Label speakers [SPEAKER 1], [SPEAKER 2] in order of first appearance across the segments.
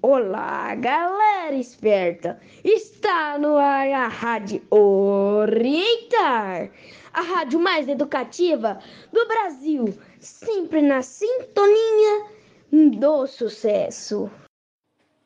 [SPEAKER 1] Olá, galera esperta! Está no ar a Rádio Orientar, a rádio mais educativa do Brasil, sempre na sintonia do sucesso.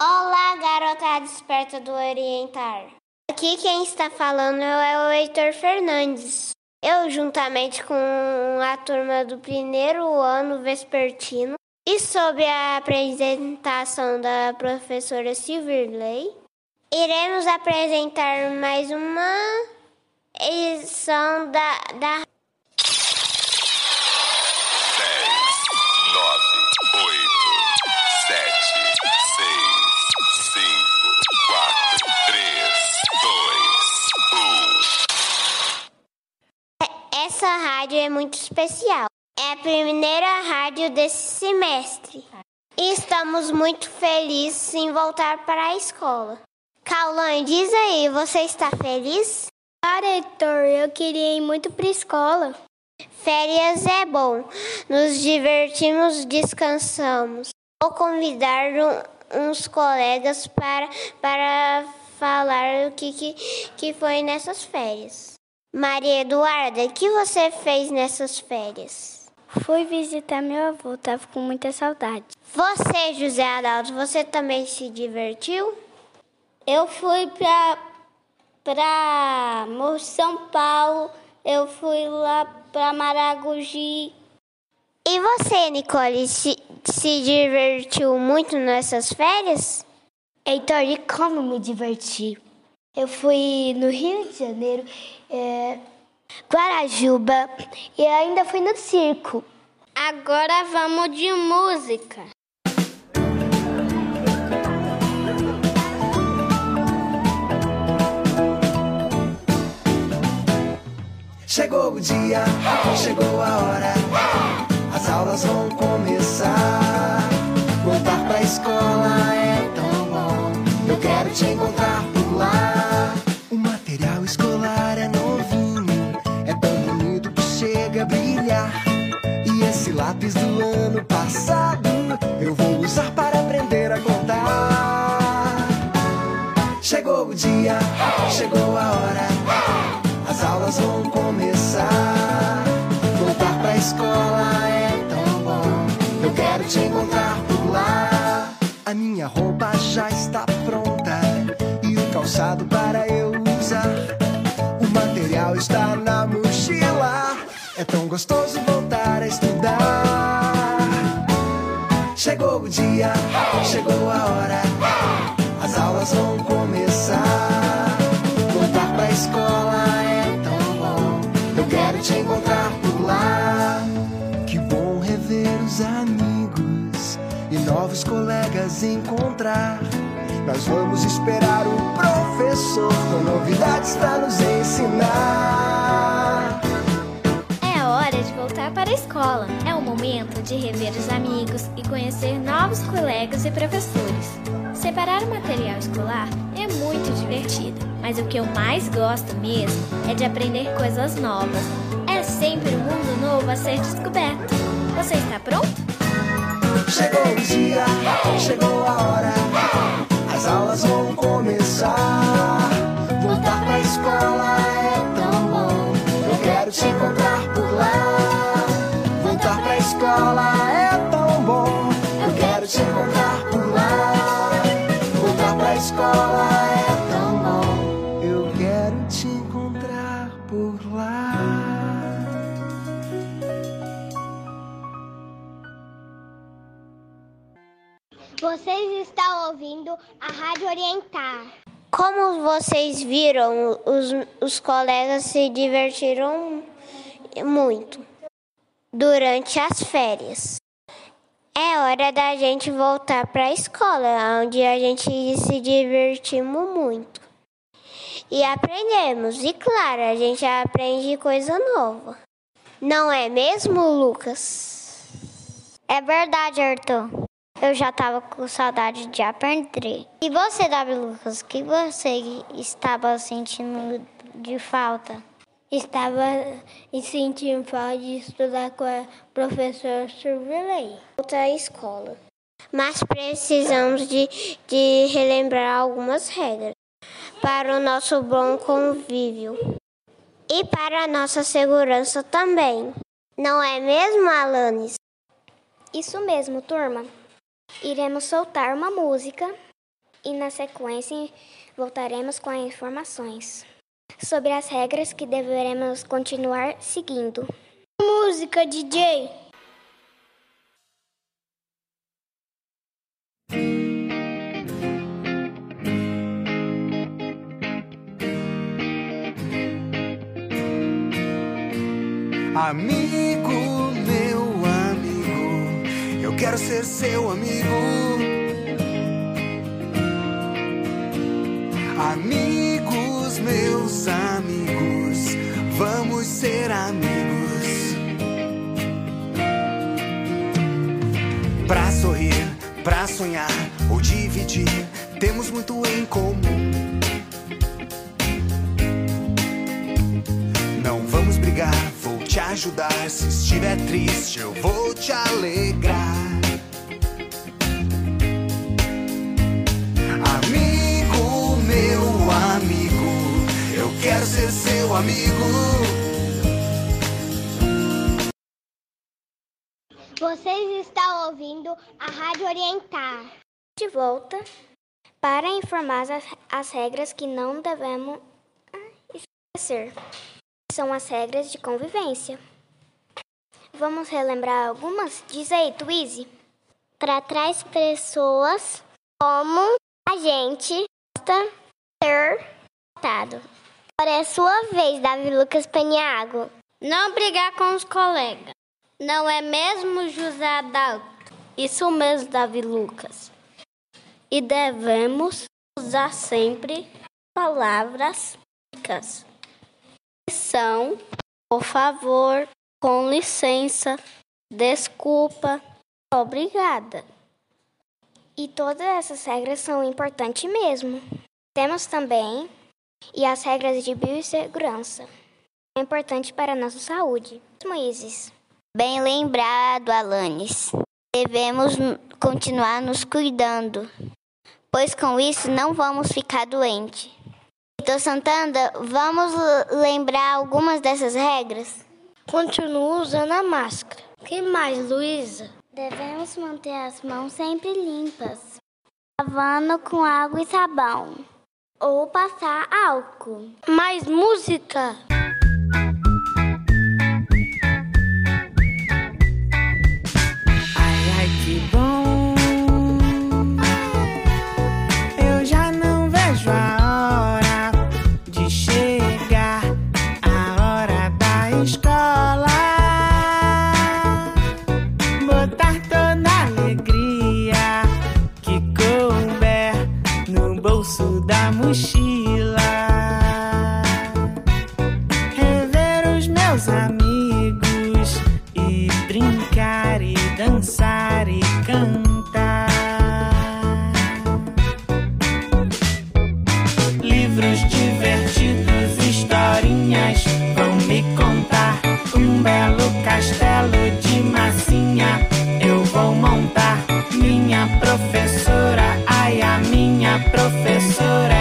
[SPEAKER 2] Olá, garotada esperta do Orientar. Aqui quem está falando é o Heitor Fernandes. Eu, juntamente com a turma do primeiro ano vespertino, e sob a apresentação da professora Silverley, iremos apresentar mais uma edição da, da
[SPEAKER 3] 10, 9, 8, 7, 6, 5, 4, 3, 2, 1.
[SPEAKER 2] Essa rádio é muito especial. É a primeira rádio desse semestre. E estamos muito felizes em voltar para a escola. Caulan, diz aí, você está feliz?
[SPEAKER 4] Claro, Heitor, eu queria ir muito para a escola.
[SPEAKER 2] Férias é bom. Nos divertimos, descansamos. Vou convidar um, uns colegas para, para falar o que, que, que foi nessas férias. Maria Eduarda, o que você fez nessas férias?
[SPEAKER 4] Fui visitar meu avô, tava com muita saudade.
[SPEAKER 2] Você, José Adalto, você também se divertiu?
[SPEAKER 4] Eu fui para para São Paulo, eu fui lá para Maragogi.
[SPEAKER 2] E você, Nicole, se, se divertiu muito nessas férias?
[SPEAKER 5] Heitor, e como me diverti? Eu fui no Rio de Janeiro, é, Guarajuba e ainda fui no circo.
[SPEAKER 4] Agora vamos de música.
[SPEAKER 6] Chegou o dia, chegou a hora, as aulas vão começar. Voltar pra escola é tão bom, eu quero te encontrar E esse lápis do ano passado eu vou usar para aprender a contar. Chegou o dia, chegou a hora. As aulas vão começar. Voltar pra escola é tão bom. Eu quero te encontrar por lá. A minha roupa já está pronta e o calçado para eu usar. O material está na mochila. É tão gostoso voltar a estudar. Chegou o dia, chegou a hora. As aulas vão começar. Voltar pra escola é tão bom. Eu quero te encontrar por lá. Que bom rever os amigos e novos colegas encontrar. Nós vamos esperar o professor com novidades pra nos ensinar.
[SPEAKER 7] De voltar para a escola. É o momento de rever os amigos e conhecer novos colegas e professores. Separar o material escolar é muito divertido, mas o que eu mais gosto mesmo é de aprender coisas novas. É sempre um mundo novo a ser descoberto. Você está pronto?
[SPEAKER 6] Chegou o dia, chegou a hora. As aulas vão começar. Voltar pra escola é tão bom. Eu quero te encontrar escola é tão bom. Eu quero te encontrar por lá. Voltar pra escola é tão bom. Eu quero te encontrar por lá.
[SPEAKER 8] Vocês estão ouvindo a Rádio Orientar.
[SPEAKER 2] Como vocês viram, os, os colegas se divertiram muito durante as férias. É hora da gente voltar para a escola, onde a gente se divertimos muito. E aprendemos, e claro, a gente aprende coisa nova. Não é mesmo, Lucas?
[SPEAKER 4] É verdade, Arthur. Eu já estava com saudade de aprender. E você, W. Lucas, o que você estava sentindo de falta?
[SPEAKER 5] Estava sentindo falta de estudar com a professora Survilei.
[SPEAKER 2] Outra escola. mas precisamos de, de relembrar algumas regras para o nosso bom convívio e para a nossa segurança também. Não é mesmo, Alanis?
[SPEAKER 9] Isso mesmo, turma. Iremos soltar uma música e, na sequência, voltaremos com as informações sobre as regras que deveremos continuar seguindo.
[SPEAKER 5] Música, DJ!
[SPEAKER 10] Amigo, meu amigo, eu quero ser seu amigo. Amigos, meus amigos, vamos ser amigos. Pra sorrir, pra sonhar ou dividir, temos muito em comum. Não vamos brigar, vou te ajudar. Se estiver triste, eu vou te alegrar. Amigo.
[SPEAKER 11] Vocês estão ouvindo a Rádio Orientar.
[SPEAKER 9] De volta para informar as, as regras que não devemos ah, esquecer. São as regras de convivência. Vamos relembrar algumas? Diz aí, Twizy.
[SPEAKER 2] Tratar as pessoas como a gente gosta ser tratado. Agora é sua vez, Davi Lucas Paniago.
[SPEAKER 12] Não brigar com os colegas. Não é mesmo, José Adalto? Isso mesmo, Davi Lucas. E devemos usar sempre palavras ricas. São, por favor, com licença, desculpa, obrigada.
[SPEAKER 9] E todas essas regras são importantes mesmo. Temos também e as regras de biossegurança. É importante para a nossa saúde. Moises.
[SPEAKER 4] Bem lembrado, Alanis. Devemos continuar nos cuidando, pois com isso não vamos ficar doentes. Vitor Santana, vamos lembrar algumas dessas regras?
[SPEAKER 5] Continua usando a máscara. que mais, Luísa?
[SPEAKER 4] Devemos manter as mãos sempre limpas, lavando com água e sabão, ou passar álcool.
[SPEAKER 5] Mais música?
[SPEAKER 10] Mochila. Rever os meus amigos e brincar e dançar e cantar. Livros divertidos, historinhas vão me contar. Um belo castelo de massinha eu vou montar. Minha professora, ai, a minha professora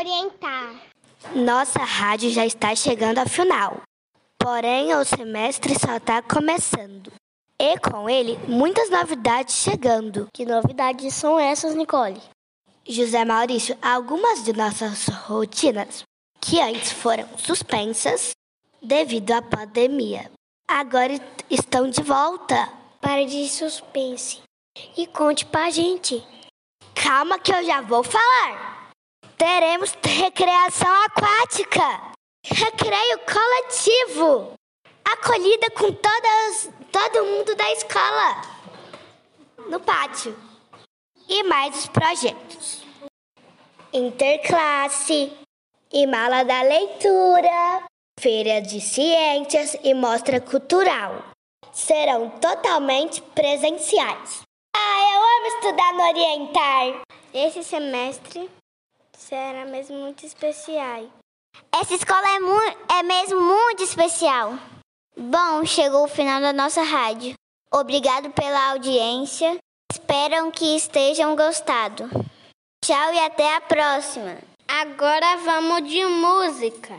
[SPEAKER 11] Orientar.
[SPEAKER 5] Nossa rádio já está chegando ao final. Porém, o semestre só está começando. E com ele, muitas novidades chegando.
[SPEAKER 13] Que novidades são essas, Nicole?
[SPEAKER 5] José Maurício, algumas de nossas rotinas que antes foram suspensas devido à pandemia, agora estão de volta.
[SPEAKER 13] Pare de suspense e conte pra gente.
[SPEAKER 5] Calma que eu já vou falar. Teremos recreação aquática, recreio coletivo, acolhida com todas, todo mundo da escola no pátio e mais os projetos. Interclasse e mala da leitura, feira de ciências e mostra cultural. Serão totalmente presenciais. Ah, eu amo estudar no Orientar.
[SPEAKER 9] Esse semestre será mesmo muito especial.
[SPEAKER 4] Essa escola é, mu- é mesmo muito especial. Bom, chegou o final da nossa rádio. Obrigado pela audiência. Espero que estejam gostado. Tchau e até a próxima.
[SPEAKER 12] Agora vamos de música.